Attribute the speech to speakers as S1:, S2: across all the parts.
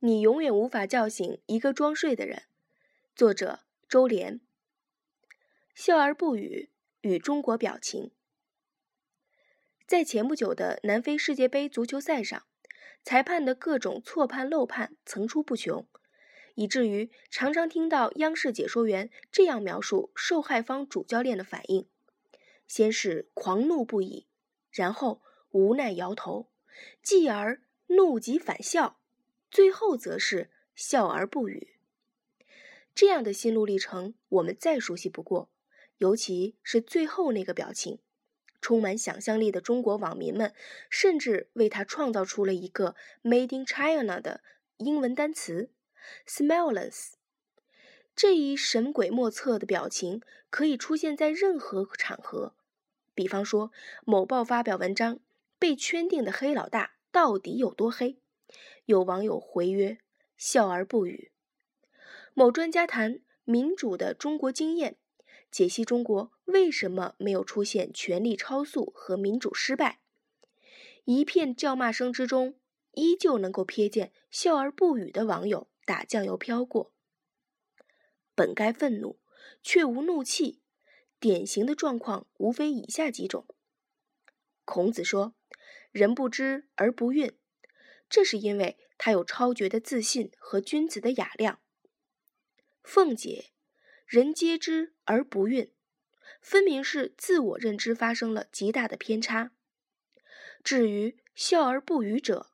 S1: 你永远无法叫醒一个装睡的人。作者：周濂。笑而不语，与中国表情。在前不久的南非世界杯足球赛上，裁判的各种错判漏判层出不穷，以至于常常听到央视解说员这样描述受害方主教练的反应：先是狂怒不已，然后无奈摇头，继而怒极反笑，最后则是笑而不语。这样的心路历程，我们再熟悉不过。尤其是最后那个表情，充满想象力的中国网民们，甚至为他创造出了一个 “Made in China” 的英文单词 “smileless”。这一神鬼莫测的表情可以出现在任何场合，比方说某报发表文章，被圈定的黑老大到底有多黑？有网友回曰：“笑而不语。”某专家谈民主的中国经验。解析中国为什么没有出现权力超速和民主失败？一片叫骂声之中，依旧能够瞥见笑而不语的网友打酱油飘过。本该愤怒，却无怒气。典型的状况无非以下几种：孔子说“人不知而不愠”，这是因为他有超绝的自信和君子的雅量。凤姐。人皆知而不愠，分明是自我认知发生了极大的偏差。至于笑而不语者，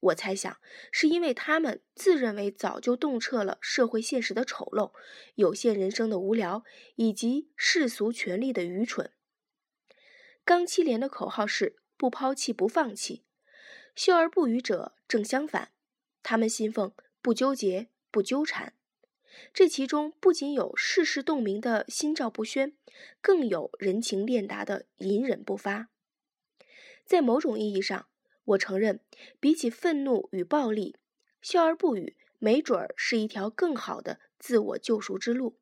S1: 我猜想是因为他们自认为早就洞彻了社会现实的丑陋、有限人生的无聊以及世俗权力的愚蠢。钢七连的口号是“不抛弃，不放弃”，笑而不语者正相反，他们信奉“不纠结，不纠缠”。这其中不仅有世事洞明的心照不宣，更有人情练达的隐忍不发。在某种意义上，我承认，比起愤怒与暴力，笑而不语，没准儿是一条更好的自我救赎之路。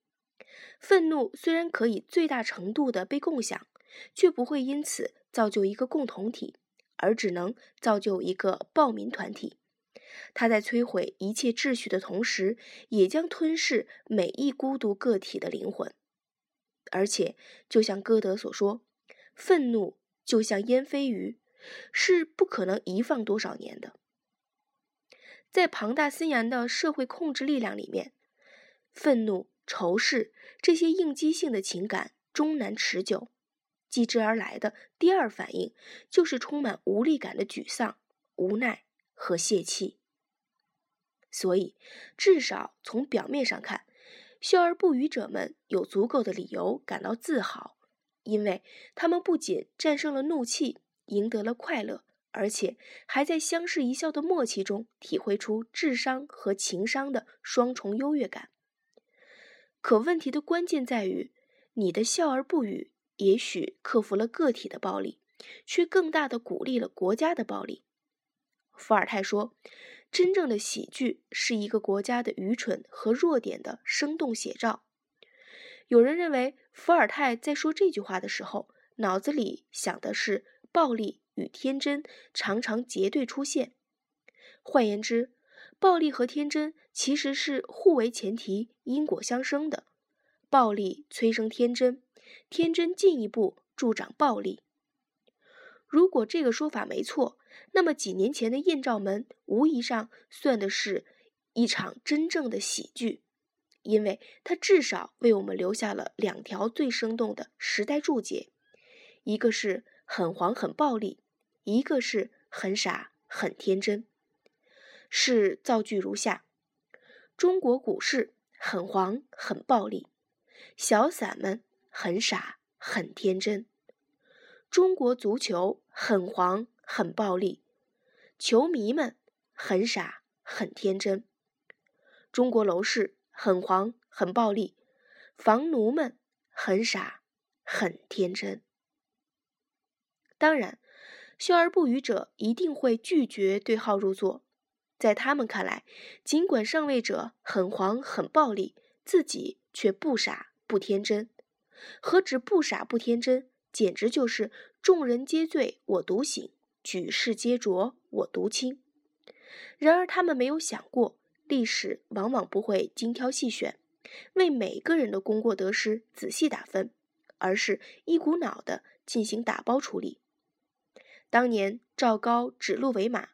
S1: 愤怒虽然可以最大程度的被共享，却不会因此造就一个共同体，而只能造就一个暴民团体。他在摧毁一切秩序的同时，也将吞噬每一孤独个体的灵魂。而且，就像歌德所说：“愤怒就像烟飞鱼，是不可能遗放多少年的。”在庞大森严的社会控制力量里面，愤怒、仇视这些应激性的情感终难持久，继之而来的第二反应就是充满无力感的沮丧、无奈和泄气。所以，至少从表面上看，笑而不语者们有足够的理由感到自豪，因为他们不仅战胜了怒气，赢得了快乐，而且还在相视一笑的默契中体会出智商和情商的双重优越感。可问题的关键在于，你的笑而不语，也许克服了个体的暴力，却更大的鼓励了国家的暴力。伏尔泰说。真正的喜剧是一个国家的愚蠢和弱点的生动写照。有人认为伏尔泰在说这句话的时候，脑子里想的是暴力与天真常常结对出现。换言之，暴力和天真其实是互为前提、因果相生的。暴力催生天真，天真进一步助长暴力。如果这个说法没错，那么几年前的艳照门无疑上算的是一场真正的喜剧，因为它至少为我们留下了两条最生动的时代注解：一个是很黄很暴力，一个是很傻很天真。是造句如下：中国股市很黄很暴力，小散们很傻很天真。中国足球很黄很暴力，球迷们很傻很天真。中国楼市很黄很暴力，房奴们很傻很天真。当然，笑而不语者一定会拒绝对号入座，在他们看来，尽管上位者很黄很暴力，自己却不傻不天真。何止不傻不天真？简直就是众人皆醉我独醒，举世皆浊我独清。然而他们没有想过，历史往往不会精挑细选，为每个人的功过得失仔细打分，而是一股脑的进行打包处理。当年赵高指鹿为马，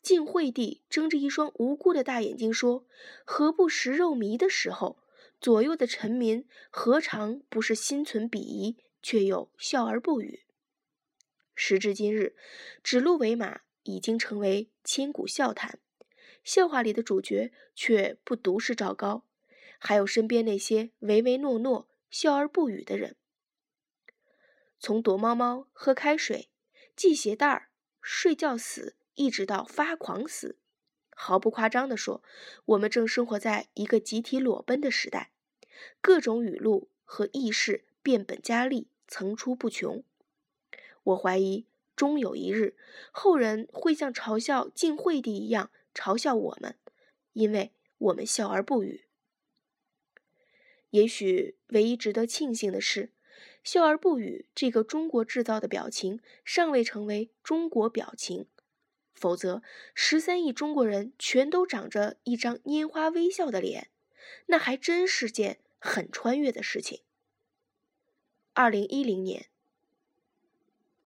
S1: 晋惠帝睁着一双无辜的大眼睛说：“何不食肉糜？”的时候，左右的臣民何尝不是心存鄙夷，却又笑而不语？时至今日，指鹿为马已经成为千古笑谈，笑话里的主角却不独是赵高，还有身边那些唯唯诺诺、笑而不语的人。从躲猫猫、喝开水。系鞋带儿、睡觉死，一直到发狂死，毫不夸张地说，我们正生活在一个集体裸奔的时代，各种语录和轶事变本加厉，层出不穷。我怀疑，终有一日，后人会像嘲笑晋惠帝一样嘲笑我们，因为我们笑而不语。也许，唯一值得庆幸的是。笑而不语这个中国制造的表情尚未成为中国表情，否则十三亿中国人全都长着一张拈花微笑的脸，那还真是件很穿越的事情。二零一零年，